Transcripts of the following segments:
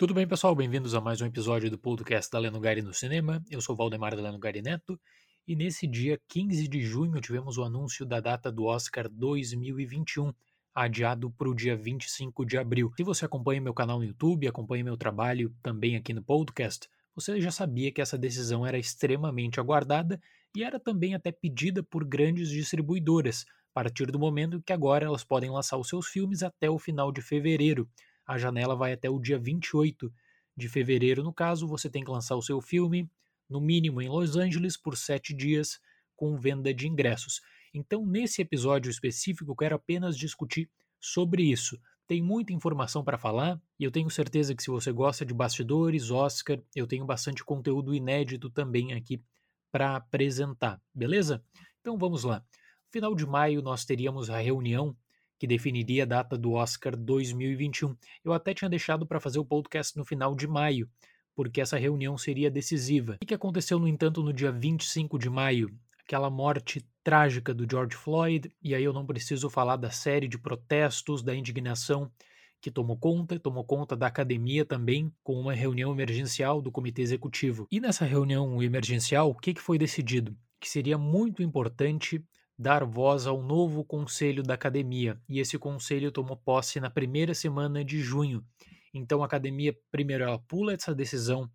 Tudo bem, pessoal? Bem-vindos a mais um episódio do podcast da Leno Gari no Cinema. Eu sou Valdemar da Leno Gari Neto e nesse dia 15 de junho tivemos o anúncio da data do Oscar 2021, adiado para o dia 25 de abril. Se você acompanha meu canal no YouTube, acompanha meu trabalho também aqui no podcast, você já sabia que essa decisão era extremamente aguardada e era também até pedida por grandes distribuidoras, a partir do momento que agora elas podem lançar os seus filmes até o final de fevereiro. A janela vai até o dia 28 de fevereiro. No caso, você tem que lançar o seu filme, no mínimo em Los Angeles, por sete dias, com venda de ingressos. Então, nesse episódio específico, quero apenas discutir sobre isso. Tem muita informação para falar e eu tenho certeza que se você gosta de bastidores, Oscar, eu tenho bastante conteúdo inédito também aqui para apresentar, beleza? Então vamos lá. No final de maio nós teríamos a reunião que definiria a data do Oscar 2021. Eu até tinha deixado para fazer o podcast no final de maio, porque essa reunião seria decisiva. O que aconteceu, no entanto, no dia 25 de maio? Aquela morte trágica do George Floyd, e aí eu não preciso falar da série de protestos, da indignação que tomou conta, tomou conta da academia também, com uma reunião emergencial do comitê executivo. E nessa reunião emergencial, o que foi decidido? Que seria muito importante dar voz ao novo conselho da academia, e esse conselho tomou posse na primeira semana de junho. Então a academia, primeiro, ela pula essa decisão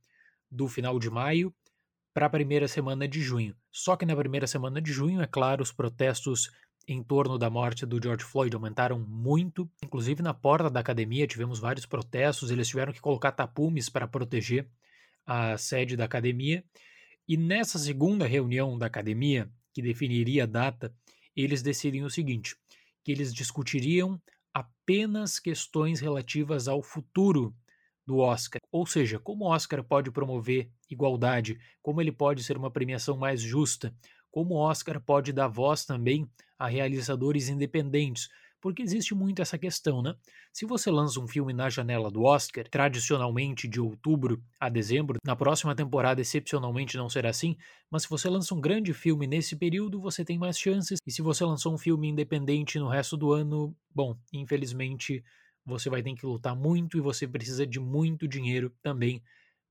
do final de maio para a primeira semana de junho. Só que na primeira semana de junho, é claro, os protestos em torno da morte do George Floyd aumentaram muito. Inclusive, na porta da academia tivemos vários protestos, eles tiveram que colocar tapumes para proteger a sede da academia. E nessa segunda reunião da academia, que definiria a data, eles decidem o seguinte: que eles discutiriam apenas questões relativas ao futuro do Oscar. Ou seja, como o Oscar pode promover igualdade, como ele pode ser uma premiação mais justa, como o Oscar pode dar voz também a realizadores independentes, porque existe muito essa questão, né? Se você lança um filme na janela do Oscar, tradicionalmente de outubro a dezembro, na próxima temporada excepcionalmente não será assim, mas se você lança um grande filme nesse período, você tem mais chances. E se você lançou um filme independente no resto do ano, bom, infelizmente você vai ter que lutar muito e você precisa de muito dinheiro também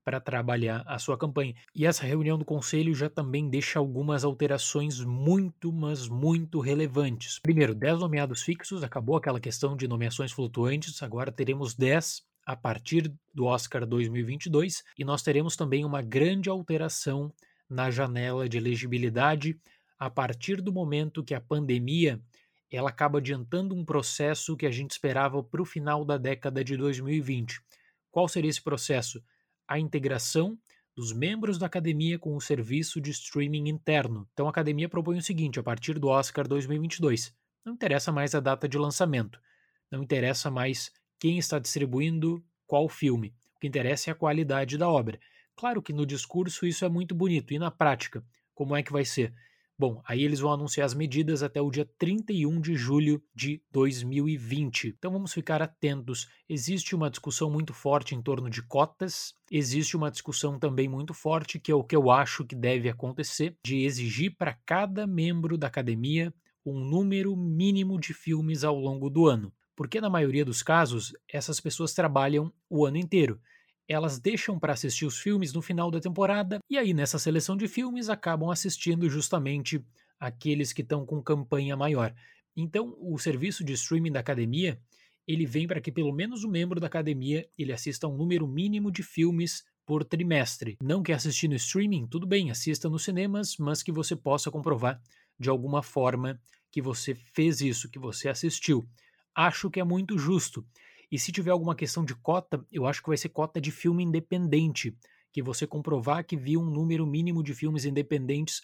para trabalhar a sua campanha. E essa reunião do conselho já também deixa algumas alterações muito, mas muito relevantes. Primeiro, 10 nomeados fixos, acabou aquela questão de nomeações flutuantes, agora teremos 10 a partir do Oscar 2022 e nós teremos também uma grande alteração na janela de elegibilidade a partir do momento que a pandemia ela acaba adiantando um processo que a gente esperava para o final da década de 2020. Qual seria esse processo? A integração dos membros da academia com o serviço de streaming interno. Então a academia propõe o seguinte: a partir do Oscar 2022, não interessa mais a data de lançamento, não interessa mais quem está distribuindo qual filme. O que interessa é a qualidade da obra. Claro que no discurso isso é muito bonito, e na prática, como é que vai ser? Bom, aí eles vão anunciar as medidas até o dia 31 de julho de 2020. Então vamos ficar atentos. Existe uma discussão muito forte em torno de cotas, existe uma discussão também muito forte, que é o que eu acho que deve acontecer, de exigir para cada membro da academia um número mínimo de filmes ao longo do ano. Porque na maioria dos casos, essas pessoas trabalham o ano inteiro elas deixam para assistir os filmes no final da temporada e aí nessa seleção de filmes acabam assistindo justamente aqueles que estão com campanha maior. Então, o serviço de streaming da academia, ele vem para que pelo menos o membro da academia ele assista um número mínimo de filmes por trimestre. Não que assistir no streaming, tudo bem, assista nos cinemas, mas que você possa comprovar de alguma forma que você fez isso, que você assistiu. Acho que é muito justo. E se tiver alguma questão de cota, eu acho que vai ser cota de filme independente, que você comprovar que viu um número mínimo de filmes independentes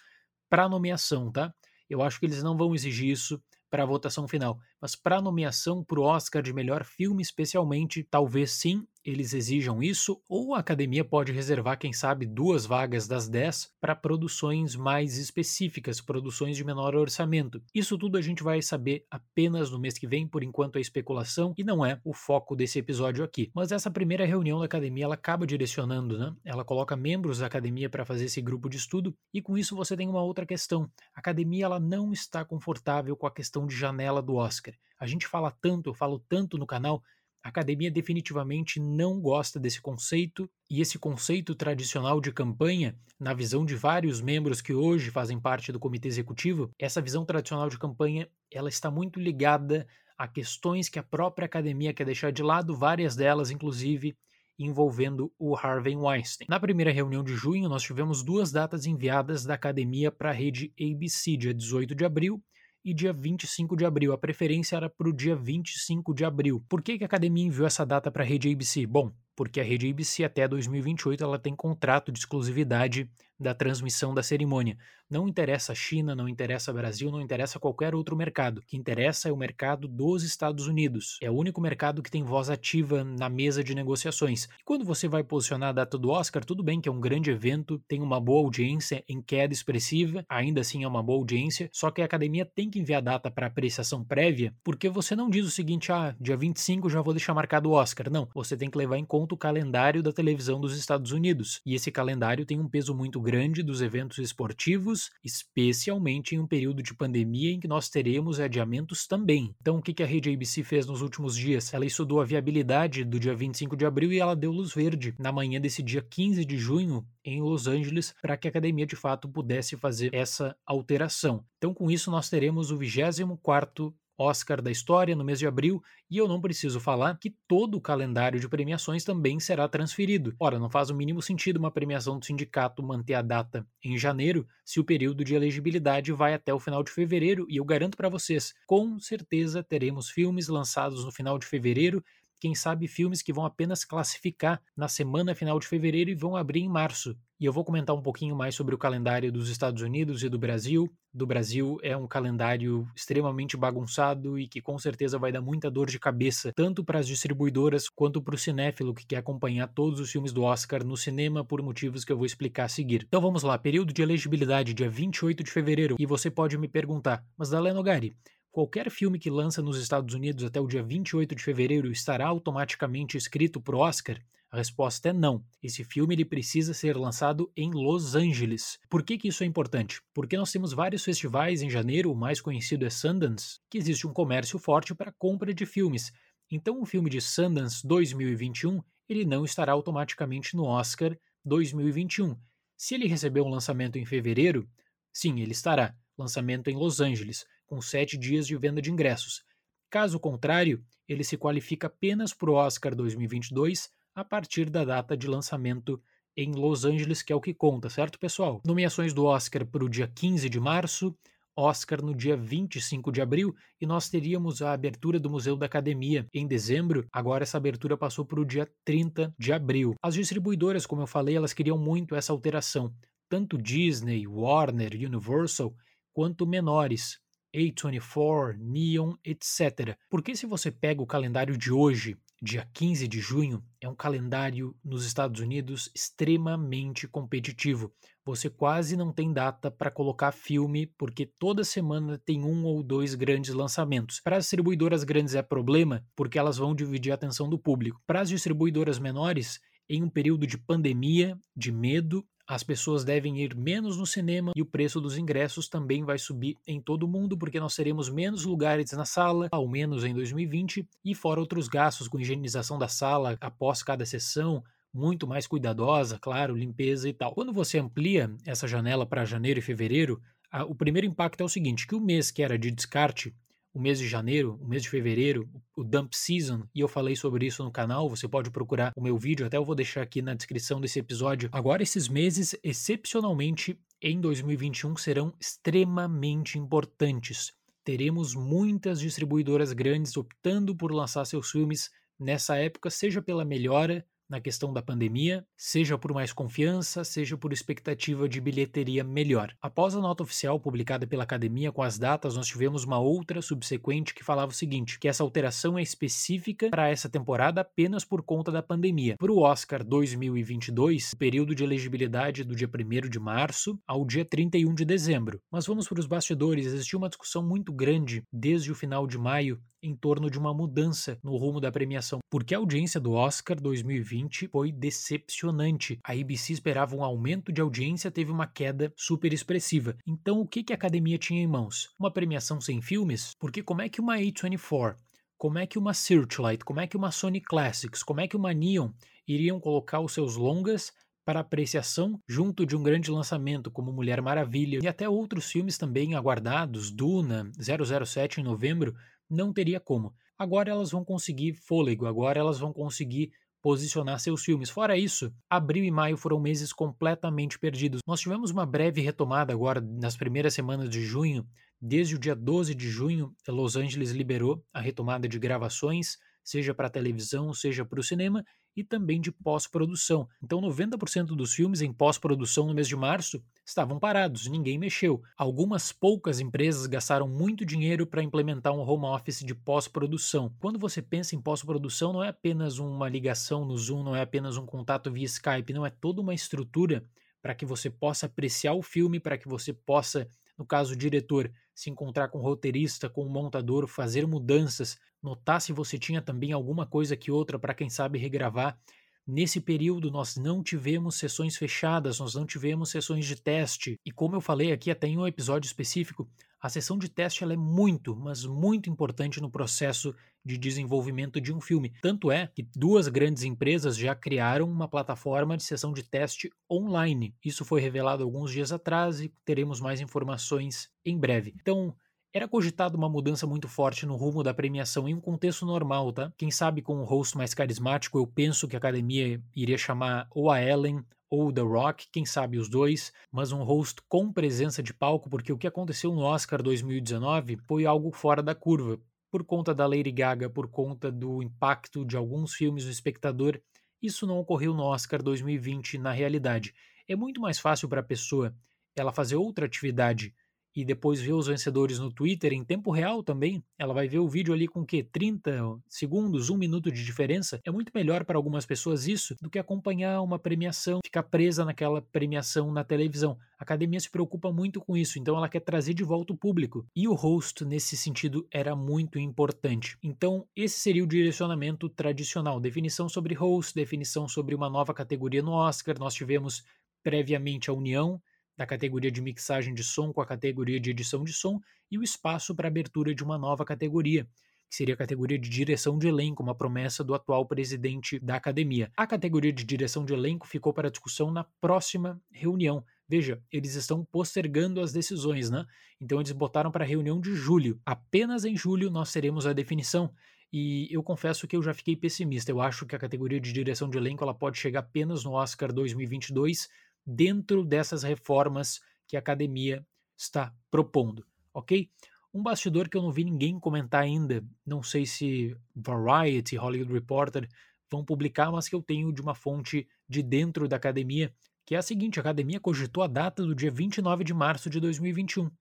para nomeação, tá? Eu acho que eles não vão exigir isso para a votação final, mas para nomeação para o Oscar de melhor filme, especialmente, talvez sim, eles exijam isso, ou a academia pode reservar, quem sabe, duas vagas das dez para produções mais específicas, produções de menor orçamento. Isso tudo a gente vai saber apenas no mês que vem, por enquanto é especulação e não é o foco desse episódio aqui. Mas essa primeira reunião da academia ela acaba direcionando, né? Ela coloca membros da academia para fazer esse grupo de estudo e com isso você tem uma outra questão. A academia ela não está confortável com a questão de janela do Oscar. A gente fala tanto, eu falo tanto no canal A academia definitivamente não gosta desse conceito, e esse conceito tradicional de campanha, na visão de vários membros que hoje fazem parte do comitê executivo, essa visão tradicional de campanha, ela está muito ligada a questões que a própria academia quer deixar de lado, várias delas inclusive envolvendo o Harvey Weinstein. Na primeira reunião de junho, nós tivemos duas datas enviadas da academia para a rede ABC, dia 18 de abril e dia 25 de abril. A preferência era para o dia 25 de abril. Por que, que a academia enviou essa data para a rede ABC? Bom, porque a rede ABC até 2028 ela tem contrato de exclusividade da transmissão da cerimônia. Não interessa a China, não interessa Brasil, não interessa qualquer outro mercado. O que interessa é o mercado dos Estados Unidos. É o único mercado que tem voz ativa na mesa de negociações. E quando você vai posicionar a data do Oscar, tudo bem que é um grande evento, tem uma boa audiência em queda expressiva, ainda assim é uma boa audiência, só que a academia tem que enviar data para apreciação prévia, porque você não diz o seguinte: ah, dia 25 já vou deixar marcado o Oscar. Não, você tem que levar em conta o calendário da televisão dos Estados Unidos. E esse calendário tem um peso muito grande dos eventos esportivos, especialmente em um período de pandemia em que nós teremos adiamentos também. Então, o que a rede ABC fez nos últimos dias? Ela estudou a viabilidade do dia 25 de abril e ela deu luz verde na manhã desse dia 15 de junho em Los Angeles para que a academia de fato pudesse fazer essa alteração. Então, com isso, nós teremos o 24 Oscar da história no mês de abril, e eu não preciso falar que todo o calendário de premiações também será transferido. Ora, não faz o mínimo sentido uma premiação do sindicato manter a data em janeiro se o período de elegibilidade vai até o final de fevereiro, e eu garanto para vocês, com certeza teremos filmes lançados no final de fevereiro quem sabe filmes que vão apenas classificar na semana final de fevereiro e vão abrir em março. E eu vou comentar um pouquinho mais sobre o calendário dos Estados Unidos e do Brasil. Do Brasil é um calendário extremamente bagunçado e que com certeza vai dar muita dor de cabeça, tanto para as distribuidoras quanto para o cinéfilo que quer acompanhar todos os filmes do Oscar no cinema por motivos que eu vou explicar a seguir. Então vamos lá, período de elegibilidade dia 28 de fevereiro. E você pode me perguntar, mas Daleno Gari, Qualquer filme que lança nos Estados Unidos até o dia 28 de fevereiro estará automaticamente escrito para o Oscar? A resposta é não. Esse filme ele precisa ser lançado em Los Angeles. Por que, que isso é importante? Porque nós temos vários festivais em janeiro, o mais conhecido é Sundance, que existe um comércio forte para compra de filmes. Então o filme de Sundance 2021 ele não estará automaticamente no Oscar 2021. Se ele receber um lançamento em fevereiro, sim, ele estará. Lançamento em Los Angeles com sete dias de venda de ingressos. Caso contrário, ele se qualifica apenas para o Oscar 2022 a partir da data de lançamento em Los Angeles, que é o que conta, certo, pessoal? Nomeações do Oscar para o dia 15 de março, Oscar no dia 25 de abril e nós teríamos a abertura do Museu da Academia em dezembro. Agora essa abertura passou para o dia 30 de abril. As distribuidoras, como eu falei, elas queriam muito essa alteração. Tanto Disney, Warner, Universal, quanto menores. A24, Neon, etc. Porque se você pega o calendário de hoje, dia 15 de junho, é um calendário nos Estados Unidos extremamente competitivo. Você quase não tem data para colocar filme, porque toda semana tem um ou dois grandes lançamentos. Para as distribuidoras grandes é problema, porque elas vão dividir a atenção do público. Para as distribuidoras menores, em um período de pandemia, de medo, as pessoas devem ir menos no cinema e o preço dos ingressos também vai subir em todo o mundo, porque nós teremos menos lugares na sala, ao menos em 2020, e fora outros gastos com higienização da sala após cada sessão, muito mais cuidadosa, claro, limpeza e tal. Quando você amplia essa janela para janeiro e fevereiro, o primeiro impacto é o seguinte: que o mês que era de descarte o mês de janeiro, o mês de fevereiro, o dump season, e eu falei sobre isso no canal, você pode procurar o meu vídeo, até eu vou deixar aqui na descrição desse episódio. Agora esses meses, excepcionalmente em 2021, serão extremamente importantes. Teremos muitas distribuidoras grandes optando por lançar seus filmes nessa época, seja pela melhora na questão da pandemia, seja por mais confiança, seja por expectativa de bilheteria melhor. Após a nota oficial publicada pela academia com as datas, nós tivemos uma outra subsequente que falava o seguinte: que essa alteração é específica para essa temporada apenas por conta da pandemia. Para o Oscar 2022, o período de elegibilidade do dia 1 de março ao dia 31 de dezembro. Mas vamos para os bastidores, existiu uma discussão muito grande desde o final de maio em torno de uma mudança no rumo da premiação, porque a audiência do Oscar 2020 foi decepcionante. A ABC esperava um aumento de audiência, teve uma queda super expressiva. Então, o que a academia tinha em mãos? Uma premiação sem filmes? Porque como é que uma A24 como é que uma Searchlight, como é que uma Sony Classics, como é que uma Neon iriam colocar os seus longas para apreciação junto de um grande lançamento como Mulher Maravilha e até outros filmes também aguardados, Duna, 007 em novembro, não teria como. Agora elas vão conseguir fôlego, agora elas vão conseguir posicionar seus filmes. Fora isso, abril e maio foram meses completamente perdidos. Nós tivemos uma breve retomada agora nas primeiras semanas de junho. Desde o dia 12 de junho, Los Angeles liberou a retomada de gravações, seja para televisão, seja para o cinema, e também de pós-produção. Então, 90% dos filmes em pós-produção no mês de março estavam parados, ninguém mexeu. Algumas poucas empresas gastaram muito dinheiro para implementar um home office de pós-produção. Quando você pensa em pós-produção, não é apenas uma ligação no Zoom, não é apenas um contato via Skype, não é toda uma estrutura para que você possa apreciar o filme, para que você possa, no caso o diretor, se encontrar com o roteirista, com o montador, fazer mudanças, notar se você tinha também alguma coisa que outra para quem sabe regravar. Nesse período, nós não tivemos sessões fechadas, nós não tivemos sessões de teste. E como eu falei aqui até em um episódio específico, a sessão de teste é muito, mas muito importante no processo de desenvolvimento de um filme. Tanto é que duas grandes empresas já criaram uma plataforma de sessão de teste online. Isso foi revelado alguns dias atrás e teremos mais informações em breve. Então, era cogitado uma mudança muito forte no rumo da premiação em um contexto normal, tá? Quem sabe com um host mais carismático, eu penso que a academia iria chamar ou a Ellen ou The Rock, quem sabe os dois, mas um host com presença de palco, porque o que aconteceu no Oscar 2019 foi algo fora da curva. Por conta da Lady Gaga, por conta do impacto de alguns filmes no espectador, isso não ocorreu no Oscar 2020 na realidade. É muito mais fácil para a pessoa ela fazer outra atividade e depois ver os vencedores no Twitter em tempo real também, ela vai ver o vídeo ali com que 30 segundos, um minuto de diferença. É muito melhor para algumas pessoas isso do que acompanhar uma premiação, ficar presa naquela premiação na televisão. A academia se preocupa muito com isso, então ela quer trazer de volta o público. E o host, nesse sentido, era muito importante. Então, esse seria o direcionamento tradicional: definição sobre host, definição sobre uma nova categoria no Oscar. Nós tivemos previamente a união da categoria de mixagem de som com a categoria de edição de som e o espaço para abertura de uma nova categoria, que seria a categoria de direção de elenco, uma promessa do atual presidente da academia. A categoria de direção de elenco ficou para discussão na próxima reunião. Veja, eles estão postergando as decisões, né? Então eles botaram para a reunião de julho. Apenas em julho nós teremos a definição. E eu confesso que eu já fiquei pessimista. Eu acho que a categoria de direção de elenco ela pode chegar apenas no Oscar 2022 dentro dessas reformas que a academia está propondo, ok? Um bastidor que eu não vi ninguém comentar ainda, não sei se Variety, Hollywood Reporter vão publicar, mas que eu tenho de uma fonte de dentro da academia, que é a seguinte: a academia cogitou a data do dia 29 de março de 2021.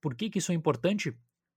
Por que, que isso é importante?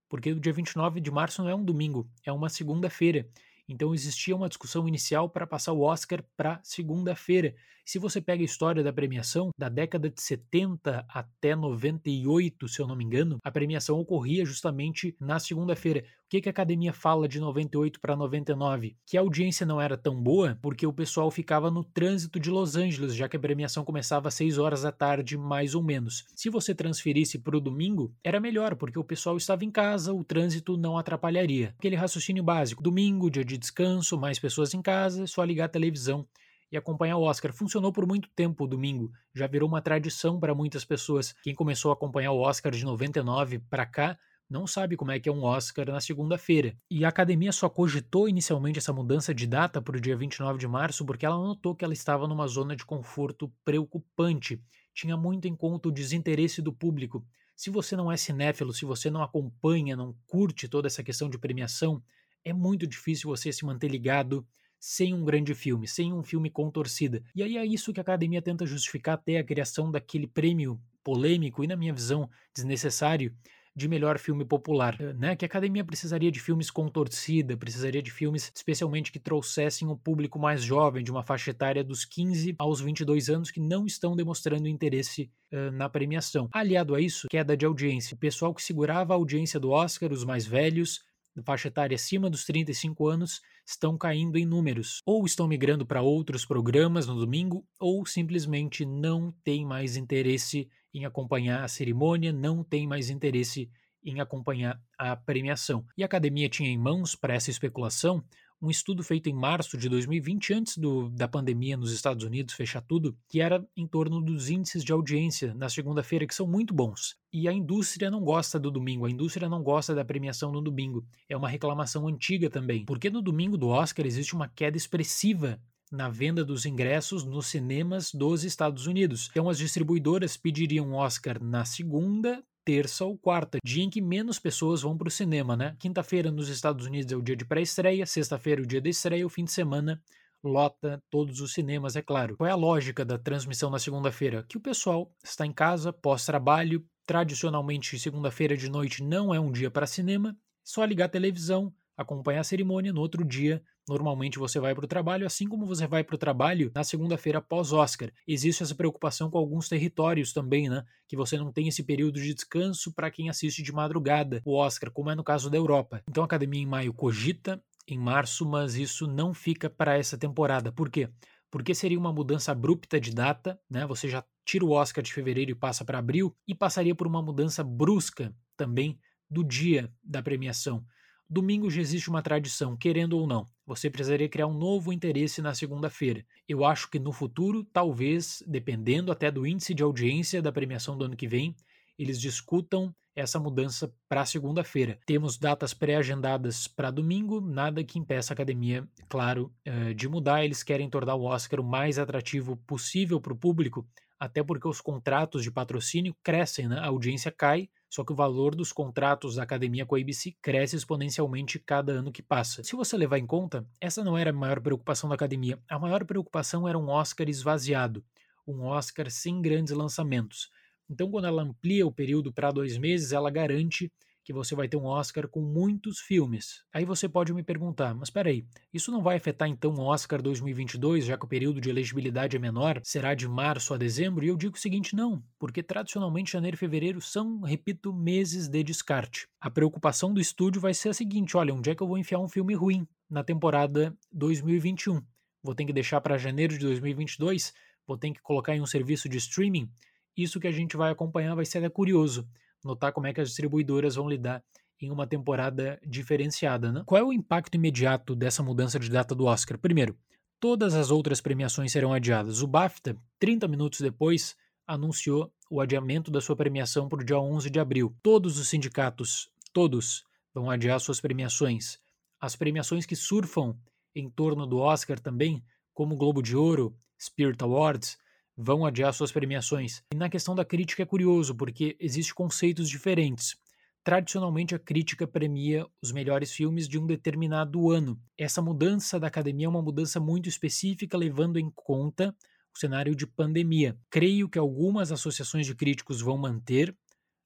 Porque o dia 29 de março não é um domingo, é uma segunda-feira. Então existia uma discussão inicial para passar o Oscar para segunda-feira. Se você pega a história da premiação, da década de 70 até 98, se eu não me engano, a premiação ocorria justamente na segunda-feira que, que a academia fala de 98 para 99? Que a audiência não era tão boa porque o pessoal ficava no trânsito de Los Angeles, já que a premiação começava às 6 horas da tarde, mais ou menos. Se você transferisse para o domingo, era melhor, porque o pessoal estava em casa, o trânsito não atrapalharia. Aquele raciocínio básico: domingo, dia de descanso, mais pessoas em casa, só ligar a televisão e acompanhar o Oscar. Funcionou por muito tempo o domingo, já virou uma tradição para muitas pessoas. Quem começou a acompanhar o Oscar de 99 para cá não sabe como é que é um Oscar na segunda-feira. E a academia só cogitou inicialmente essa mudança de data para o dia 29 de março porque ela notou que ela estava numa zona de conforto preocupante. Tinha muito em conta o desinteresse do público. Se você não é cinéfilo, se você não acompanha, não curte toda essa questão de premiação, é muito difícil você se manter ligado sem um grande filme, sem um filme com torcida. E aí é isso que a academia tenta justificar até a criação daquele prêmio polêmico e, na minha visão, desnecessário de melhor filme popular, eh, né? Que a academia precisaria de filmes com torcida, precisaria de filmes especialmente que trouxessem um público mais jovem, de uma faixa etária dos 15 aos 22 anos, que não estão demonstrando interesse uh, na premiação. Aliado a isso, queda de audiência. O pessoal que segurava a audiência do Oscar, os mais velhos, faixa etária acima dos 35 anos, estão caindo em números. Ou estão migrando para outros programas no domingo, ou simplesmente não têm mais interesse em acompanhar a cerimônia, não tem mais interesse em acompanhar a premiação. E a academia tinha em mãos, para essa especulação, um estudo feito em março de 2020, antes do, da pandemia nos Estados Unidos fechar tudo, que era em torno dos índices de audiência na segunda-feira, que são muito bons. E a indústria não gosta do domingo, a indústria não gosta da premiação no domingo. É uma reclamação antiga também, porque no domingo do Oscar existe uma queda expressiva na venda dos ingressos nos cinemas dos Estados Unidos. Então as distribuidoras pediriam Oscar na segunda, terça ou quarta, dia em que menos pessoas vão para o cinema, né? Quinta-feira nos Estados Unidos é o dia de pré-estreia, sexta-feira é o dia da estreia, o fim de semana lota todos os cinemas, é claro. Qual é a lógica da transmissão na segunda-feira? Que o pessoal está em casa, pós-trabalho, tradicionalmente segunda-feira de noite não é um dia para cinema, só ligar a televisão, acompanhar a cerimônia, no outro dia Normalmente você vai para o trabalho, assim como você vai para o trabalho na segunda-feira pós-Oscar. Existe essa preocupação com alguns territórios também, né? Que você não tem esse período de descanso para quem assiste de madrugada o Oscar, como é no caso da Europa. Então a academia em maio cogita em março, mas isso não fica para essa temporada. Por quê? Porque seria uma mudança abrupta de data, né? Você já tira o Oscar de fevereiro e passa para abril, e passaria por uma mudança brusca também do dia da premiação. Domingo já existe uma tradição, querendo ou não. Você precisaria criar um novo interesse na segunda-feira. Eu acho que no futuro, talvez, dependendo até do índice de audiência da premiação do ano que vem, eles discutam essa mudança para segunda-feira. Temos datas pré-agendadas para domingo, nada que impeça a academia, claro, eh, de mudar. Eles querem tornar o Oscar o mais atrativo possível para o público, até porque os contratos de patrocínio crescem, né? a audiência cai, só que o valor dos contratos da academia com a ABC cresce exponencialmente cada ano que passa. Se você levar em conta, essa não era a maior preocupação da academia. A maior preocupação era um Oscar esvaziado, um Oscar sem grandes lançamentos. Então, quando ela amplia o período para dois meses, ela garante que você vai ter um Oscar com muitos filmes. Aí você pode me perguntar, mas peraí, isso não vai afetar então o Oscar 2022, já que o período de elegibilidade é menor? Será de março a dezembro? E eu digo o seguinte, não, porque tradicionalmente janeiro e fevereiro são, repito, meses de descarte. A preocupação do estúdio vai ser a seguinte, olha, onde é que eu vou enfiar um filme ruim na temporada 2021? Vou ter que deixar para janeiro de 2022? Vou ter que colocar em um serviço de streaming? Isso que a gente vai acompanhar vai ser curioso notar como é que as distribuidoras vão lidar em uma temporada diferenciada. Né? Qual é o impacto imediato dessa mudança de data do Oscar? Primeiro, todas as outras premiações serão adiadas. O BAFTA, 30 minutos depois, anunciou o adiamento da sua premiação para o dia 11 de abril. Todos os sindicatos, todos, vão adiar suas premiações. As premiações que surfam em torno do Oscar também, como o Globo de Ouro, Spirit Awards, vão adiar suas premiações. E na questão da crítica é curioso, porque existem conceitos diferentes. Tradicionalmente, a crítica premia os melhores filmes de um determinado ano. Essa mudança da academia é uma mudança muito específica, levando em conta o cenário de pandemia. Creio que algumas associações de críticos vão manter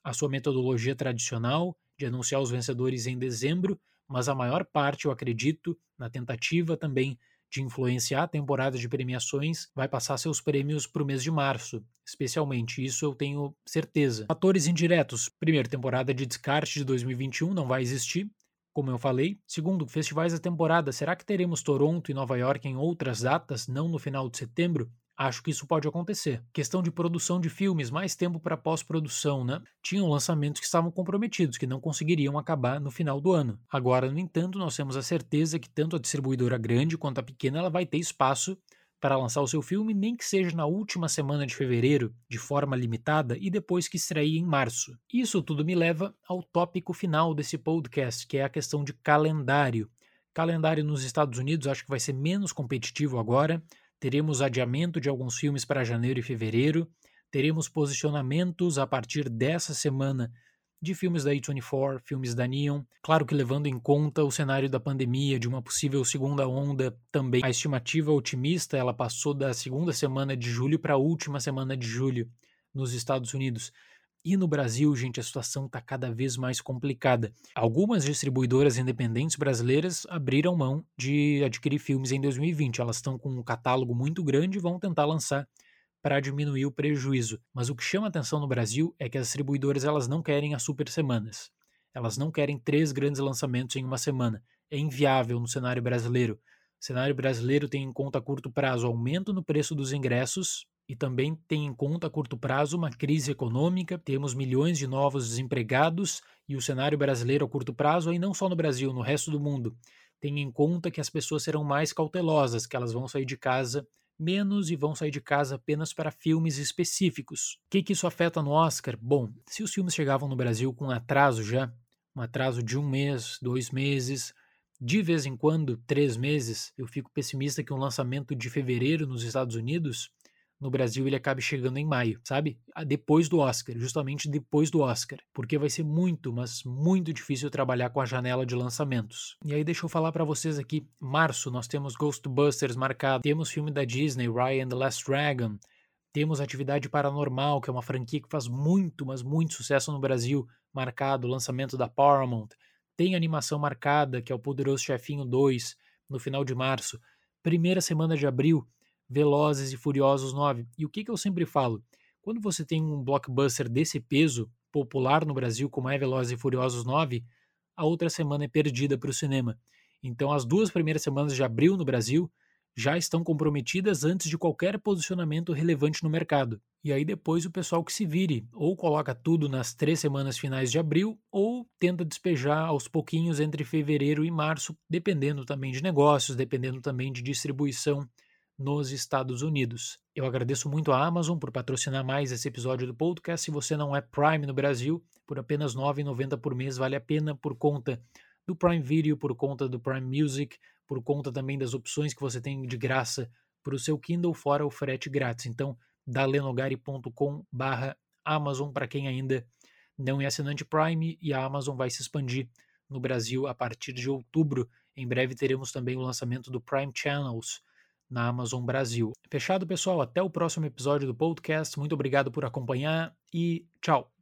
a sua metodologia tradicional de anunciar os vencedores em dezembro, mas a maior parte, eu acredito, na tentativa também de influenciar temporada de premiações, vai passar seus prêmios para o mês de março, especialmente. Isso eu tenho certeza. Fatores indiretos. Primeiro, temporada de descarte de 2021 não vai existir. Como eu falei. Segundo, festivais da temporada. Será que teremos Toronto e Nova York em outras datas, não no final de setembro? Acho que isso pode acontecer. Questão de produção de filmes, mais tempo para pós-produção, né? Tinham lançamentos que estavam comprometidos, que não conseguiriam acabar no final do ano. Agora, no entanto, nós temos a certeza que tanto a distribuidora grande quanto a pequena ela vai ter espaço para lançar o seu filme, nem que seja na última semana de fevereiro, de forma limitada, e depois que estreie em março. Isso tudo me leva ao tópico final desse podcast, que é a questão de calendário. Calendário nos Estados Unidos acho que vai ser menos competitivo agora teremos adiamento de alguns filmes para janeiro e fevereiro, teremos posicionamentos a partir dessa semana de filmes da A24, filmes da Neon, claro que levando em conta o cenário da pandemia, de uma possível segunda onda também. A estimativa otimista, ela passou da segunda semana de julho para a última semana de julho nos Estados Unidos. E no Brasil, gente, a situação está cada vez mais complicada. Algumas distribuidoras independentes brasileiras abriram mão de adquirir filmes em 2020. Elas estão com um catálogo muito grande e vão tentar lançar para diminuir o prejuízo. Mas o que chama atenção no Brasil é que as distribuidoras elas não querem as super semanas. Elas não querem três grandes lançamentos em uma semana. É inviável no cenário brasileiro. O cenário brasileiro tem em conta a curto prazo aumento no preço dos ingressos e também tem em conta a curto prazo uma crise econômica, temos milhões de novos desempregados e o cenário brasileiro a curto prazo, aí não só no Brasil, no resto do mundo, tem em conta que as pessoas serão mais cautelosas, que elas vão sair de casa menos e vão sair de casa apenas para filmes específicos. O que, que isso afeta no Oscar? Bom, se os filmes chegavam no Brasil com atraso já, um atraso de um mês, dois meses, de vez em quando, três meses, eu fico pessimista que um lançamento de fevereiro nos Estados Unidos no Brasil ele acabe chegando em maio, sabe? Ah, depois do Oscar, justamente depois do Oscar, porque vai ser muito, mas muito difícil trabalhar com a janela de lançamentos. E aí deixa eu falar para vocês aqui, março nós temos Ghostbusters marcado, temos filme da Disney, Ryan the Last Dragon, temos Atividade Paranormal, que é uma franquia que faz muito, mas muito sucesso no Brasil, marcado, lançamento da Paramount. Tem animação marcada, que é o Poderoso Chefinho 2, no final de março. Primeira semana de abril, Velozes e Furiosos 9. E o que, que eu sempre falo? Quando você tem um blockbuster desse peso, popular no Brasil, como é Velozes e Furiosos 9, a outra semana é perdida para o cinema. Então, as duas primeiras semanas de abril no Brasil já estão comprometidas antes de qualquer posicionamento relevante no mercado. E aí depois o pessoal que se vire, ou coloca tudo nas três semanas finais de abril, ou tenta despejar aos pouquinhos entre fevereiro e março, dependendo também de negócios, dependendo também de distribuição nos Estados Unidos. Eu agradeço muito a Amazon por patrocinar mais esse episódio do podcast. Se você não é Prime no Brasil, por apenas R$ 9,90 por mês vale a pena por conta do Prime Video, por conta do Prime Music, por conta também das opções que você tem de graça para o seu Kindle, fora o frete grátis. Então, dalenogari.com barra Amazon para quem ainda não é assinante Prime e a Amazon vai se expandir no Brasil a partir de outubro. Em breve teremos também o lançamento do Prime Channels, na Amazon Brasil. Fechado, pessoal? Até o próximo episódio do podcast. Muito obrigado por acompanhar e tchau!